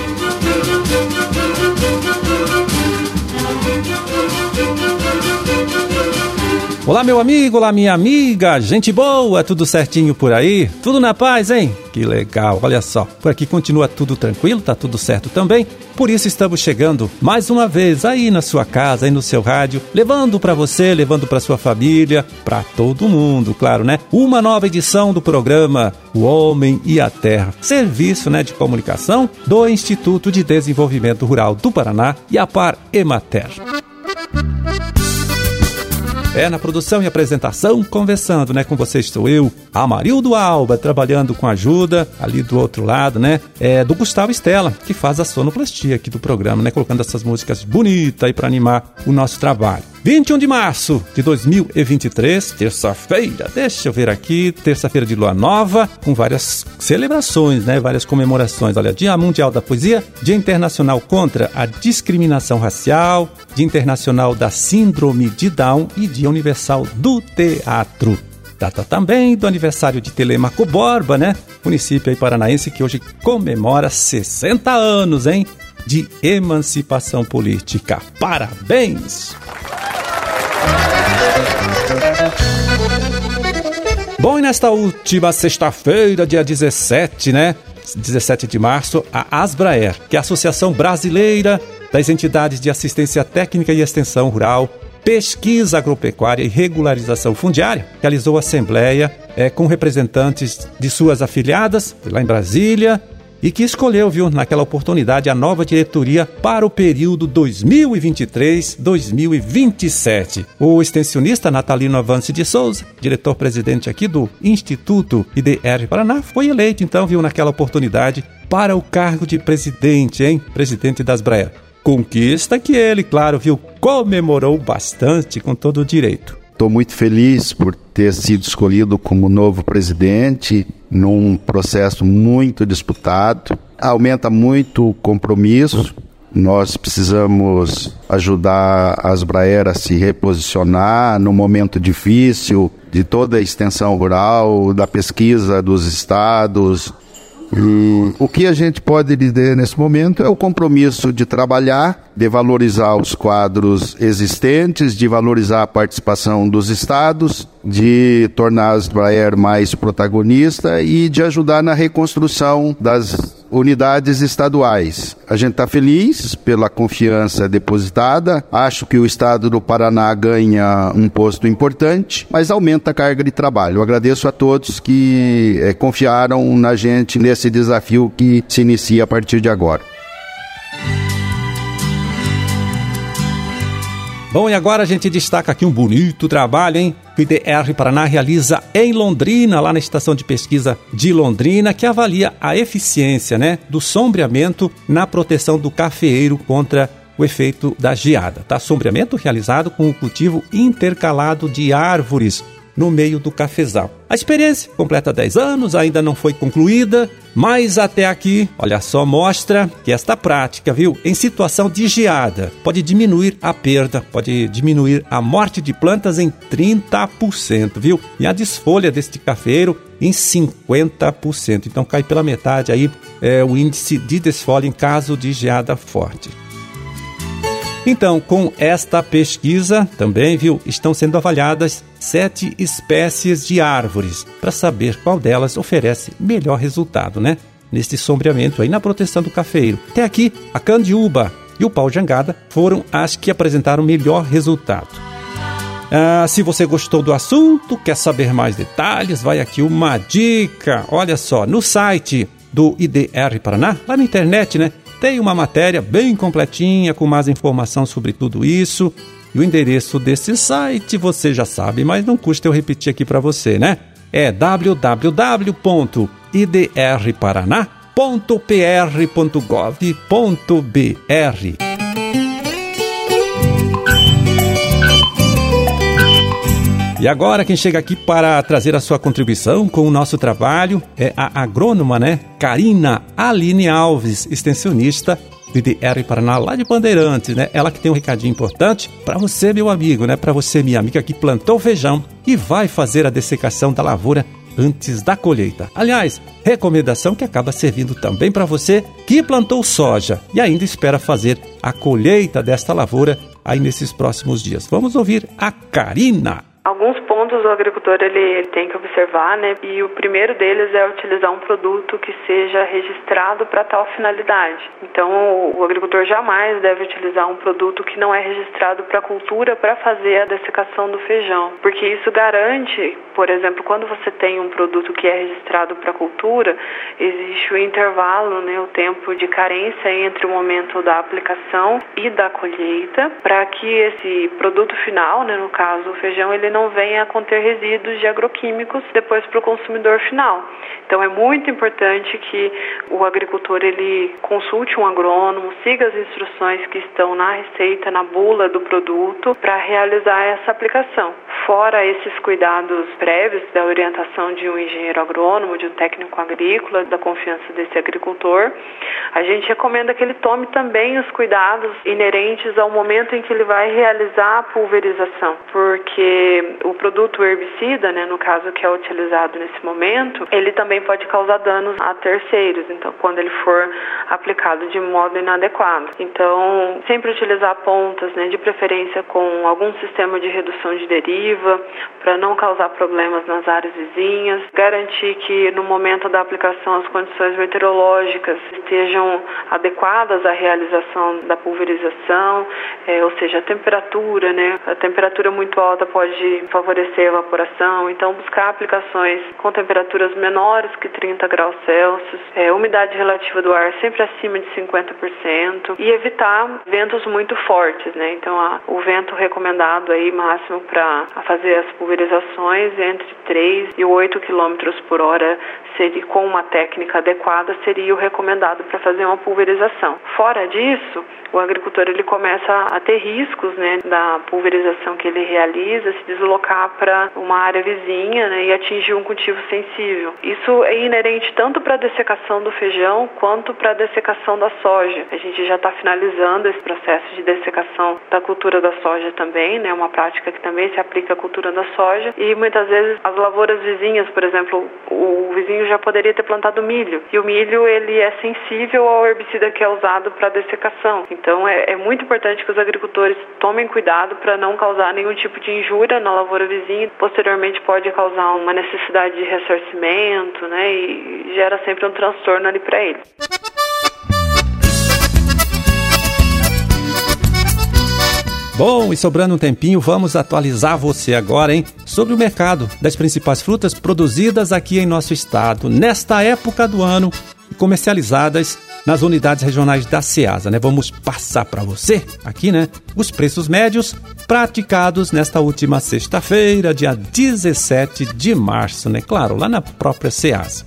Thank you. Olá, meu amigo, olá, minha amiga, gente boa, tudo certinho por aí? Tudo na paz, hein? Que legal, olha só. Por aqui continua tudo tranquilo, tá tudo certo também. Por isso estamos chegando mais uma vez aí na sua casa, aí no seu rádio, levando para você, levando para sua família, para todo mundo, claro, né? Uma nova edição do programa O Homem e a Terra, serviço, né, de comunicação do Instituto de Desenvolvimento Rural do Paraná e a Par Emater. É, na produção e apresentação, conversando, né, com vocês estou eu, Amarildo Alba, trabalhando com ajuda, ali do outro lado, né, é, do Gustavo Estela, que faz a sonoplastia aqui do programa, né, colocando essas músicas bonitas aí para animar o nosso trabalho. 21 de março de 2023, terça-feira. Deixa eu ver aqui, terça-feira de lua nova, com várias celebrações, né? Várias comemorações. Olha, Dia Mundial da Poesia, Dia Internacional contra a Discriminação Racial, Dia Internacional da Síndrome de Down e Dia Universal do Teatro. Data também do aniversário de Telemaco Borba, né? Município aí paranaense que hoje comemora 60 anos, hein? De emancipação política. Parabéns! Bom, e nesta última sexta-feira, dia 17, né? 17 de março, a Asbraer, que é a Associação Brasileira das Entidades de Assistência Técnica e Extensão Rural, Pesquisa Agropecuária e Regularização Fundiária, realizou assembleia é, com representantes de suas afiliadas, lá em Brasília, e que escolheu, viu, naquela oportunidade, a nova diretoria para o período 2023-2027. O extensionista Natalino Avance de Souza, diretor-presidente aqui do Instituto IDR Paraná, foi eleito, então, viu, naquela oportunidade para o cargo de presidente, hein? Presidente das Braer. Conquista que ele, claro, viu, comemorou bastante com todo o direito. Estou muito feliz por ter sido escolhido como novo presidente num processo muito disputado. Aumenta muito o compromisso. Nós precisamos ajudar as Braer a se reposicionar no momento difícil de toda a extensão rural, da pesquisa dos estados, o que a gente pode dizer nesse momento é o compromisso de trabalhar, de valorizar os quadros existentes, de valorizar a participação dos estados, de tornar as Braer mais protagonista e de ajudar na reconstrução das unidades estaduais. A gente está feliz pela confiança depositada. Acho que o estado do Paraná ganha um posto importante, mas aumenta a carga de trabalho. Eu agradeço a todos que é, confiaram na gente nesse desafio que se inicia a partir de agora. Bom, e agora a gente destaca aqui um bonito trabalho, hein? Que o IDR Paraná realiza em Londrina, lá na estação de pesquisa de Londrina, que avalia a eficiência, né, do sombreamento na proteção do cafeeiro contra o efeito da geada. Tá? Sombreamento realizado com o cultivo intercalado de árvores no meio do cafezal. A experiência completa 10 anos, ainda não foi concluída, mas até aqui, olha só, mostra que esta prática, viu, em situação de geada, pode diminuir a perda, pode diminuir a morte de plantas em 30%, viu? E a desfolha deste cafeiro em 50%. Então cai pela metade aí é, o índice de desfolha em caso de geada forte. Então, com esta pesquisa também, viu, estão sendo avaliadas sete espécies de árvores para saber qual delas oferece melhor resultado, né? Neste sombreamento aí na proteção do cafeiro. Até aqui, a candiúba e o pau jangada foram as que apresentaram melhor resultado. Ah, se você gostou do assunto, quer saber mais detalhes, vai aqui uma dica. Olha só, no site do IDR Paraná, lá na internet, né? Tem uma matéria bem completinha com mais informação sobre tudo isso. E o endereço desse site você já sabe, mas não custa eu repetir aqui para você, né? É www.idrparaná.pr.gov.br. E agora quem chega aqui para trazer a sua contribuição com o nosso trabalho é a agrônoma, né? Karina Aline Alves, extensionista do IDR Paraná, lá de Bandeirantes, né? Ela que tem um recadinho importante para você, meu amigo, né? Para você, minha amiga, que plantou feijão e vai fazer a dessecação da lavoura antes da colheita. Aliás, recomendação que acaba servindo também para você que plantou soja e ainda espera fazer a colheita desta lavoura aí nesses próximos dias. Vamos ouvir a Karina. Alguns pontos o agricultor ele, ele, tem que observar, né? E o primeiro deles é utilizar um produto que seja registrado para tal finalidade. Então, o, o, agricultor jamais deve utilizar um produto que não é registrado para cultura para fazer a dessecação do feijão, porque isso garante, por exemplo, quando você tem um produto que é registrado para cultura, existe o intervalo, né, o tempo de carência entre o momento da aplicação e da colheita, para que esse produto final, né, no caso o feijão, ele não venha a conter resíduos de agroquímicos depois para o consumidor final. Então é muito importante que o agricultor ele consulte um agrônomo, siga as instruções que estão na receita, na bula do produto para realizar essa aplicação. Fora esses cuidados prévios da orientação de um engenheiro agrônomo, de um técnico agrícola, da confiança desse agricultor, a gente recomenda que ele tome também os cuidados inerentes ao momento em que ele vai realizar a pulverização, porque o produto herbicida, né, no caso que é utilizado nesse momento, ele também pode causar danos a terceiros, então quando ele for aplicado de modo inadequado. Então, sempre utilizar pontas, né, de preferência com algum sistema de redução de deriva, para não causar problemas nas áreas vizinhas, garantir que no momento da aplicação as condições meteorológicas estejam adequadas à realização da pulverização, é, ou seja, a temperatura, né, a temperatura muito alta pode favorecer a evaporação, então buscar aplicações com temperaturas menores que 30 graus Celsius, é, umidade relativa do ar sempre acima de 50% e evitar ventos muito fortes, né? Então a, o vento recomendado aí máximo para fazer as pulverizações entre 3 e 8 km por hora seria com uma técnica adequada seria o recomendado para fazer uma pulverização. Fora disso, o agricultor ele começa a ter riscos né, da pulverização que ele realiza, se deslocar para uma área vizinha né, e atingir um cultivo sensível. Isso é inerente tanto para a dessecação do feijão quanto para a dessecação da soja. A gente já está finalizando esse processo de dessecação da cultura da soja também, né, uma prática que também se aplica à cultura da soja e muitas vezes as lavouras vizinhas, por exemplo, o vizinho já poderia ter plantado milho e o milho ele é sensível ao herbicida que é usado para dessecação. Então é, é muito importante que os agricultores tomem cuidado para não causar nenhum tipo de injúria na lavoura vizinha. Posteriormente pode causar uma necessidade de ressarcimento, né? E gera sempre um transtorno ali para eles. Bom, e sobrando um tempinho, vamos atualizar você agora, hein, sobre o mercado das principais frutas produzidas aqui em nosso estado nesta época do ano e comercializadas nas unidades regionais da Ceasa, né? Vamos passar para você aqui, né, os preços médios praticados nesta última sexta-feira, dia 17 de março, né? Claro, lá na própria Ceasa.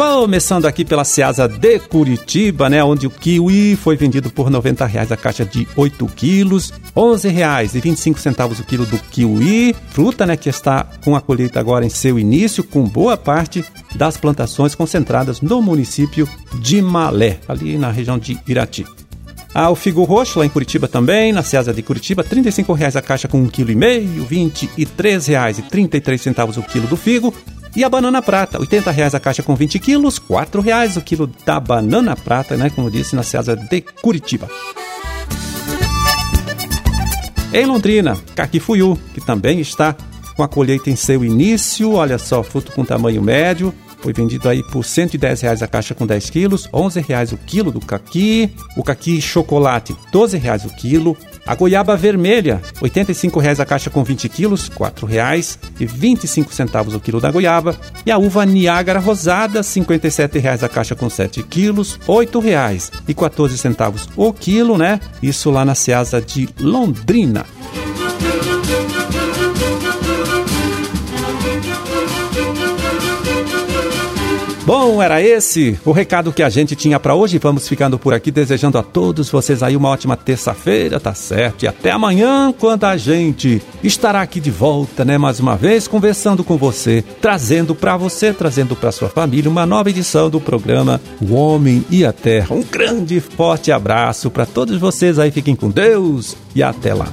Começando aqui pela Ceasa de Curitiba, né, onde o kiwi foi vendido por 90 reais a caixa de 8 quilos, R$ 11,25 o quilo do kiwi, fruta né, que está com a colheita agora em seu início, com boa parte das plantações concentradas no município de Malé, ali na região de Irati. Ah, o figo roxo lá em Curitiba também, na Ceasa de Curitiba, R$ 35,00 a caixa com 1,5 kg, R$ 23,33 o quilo do figo. E a banana prata, R$ 80,00 a caixa com 20 quilos, R$ 4,00 o quilo da banana prata, né, como disse, na Ceasa de Curitiba. Em Londrina, caquifuiu, que também está com a colheita em seu início, olha só, fruto com tamanho médio, foi vendido aí por R$ 110 a caixa com 10 quilos, R$ 11,00 o quilo do caqui. O caqui chocolate, R$ 12,00 o quilo. A goiaba vermelha, R$ 85,00 a caixa com 20 quilos, R$ 4,25 o quilo da goiaba. E a uva Niágara rosada, R$ 57,00 a caixa com 7 quilos, R$ 8,14 o quilo, né? Isso lá na Ceasa de Londrina. Bom, era esse o recado que a gente tinha para hoje. Vamos ficando por aqui, desejando a todos vocês aí uma ótima terça-feira, tá certo? E até amanhã, quando a gente estará aqui de volta, né? Mais uma vez, conversando com você, trazendo para você, trazendo para sua família uma nova edição do programa O Homem e a Terra. Um grande forte abraço para todos vocês aí, fiquem com Deus e até lá.